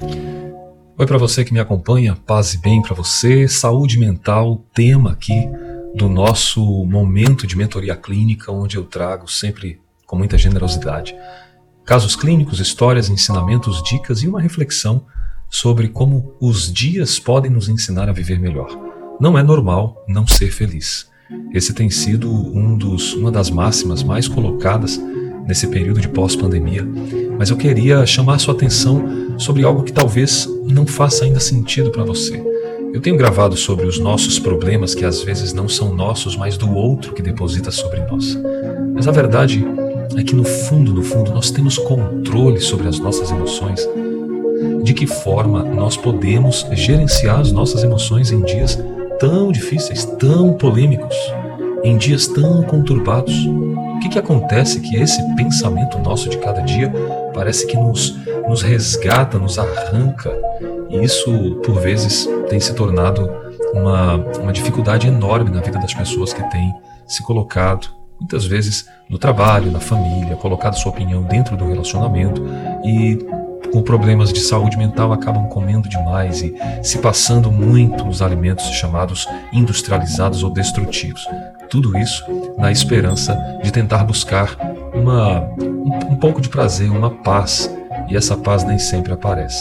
Oi para você que me acompanha, paz e bem para você, saúde mental, tema aqui do nosso momento de mentoria clínica, onde eu trago sempre com muita generosidade casos clínicos, histórias, ensinamentos, dicas e uma reflexão sobre como os dias podem nos ensinar a viver melhor. Não é normal não ser feliz. Esse tem sido um dos, uma das máximas mais colocadas nesse período de pós-pandemia, mas eu queria chamar a sua atenção sobre algo que talvez não faça ainda sentido para você. Eu tenho gravado sobre os nossos problemas que às vezes não são nossos, mas do outro que deposita sobre nós. Mas a verdade é que no fundo, no fundo, nós temos controle sobre as nossas emoções. De que forma nós podemos gerenciar as nossas emoções em dias tão difíceis, tão polêmicos, em dias tão conturbados? O que, que acontece que esse pensamento nosso de cada dia parece que nos, nos resgata, nos arranca, e isso, por vezes, tem se tornado uma, uma dificuldade enorme na vida das pessoas que têm se colocado, muitas vezes, no trabalho, na família, colocado sua opinião dentro do relacionamento e com problemas de saúde mental acabam comendo demais e se passando muito nos alimentos chamados industrializados ou destrutivos. Tudo isso na esperança de tentar buscar uma, um, um pouco de prazer, uma paz, e essa paz nem sempre aparece.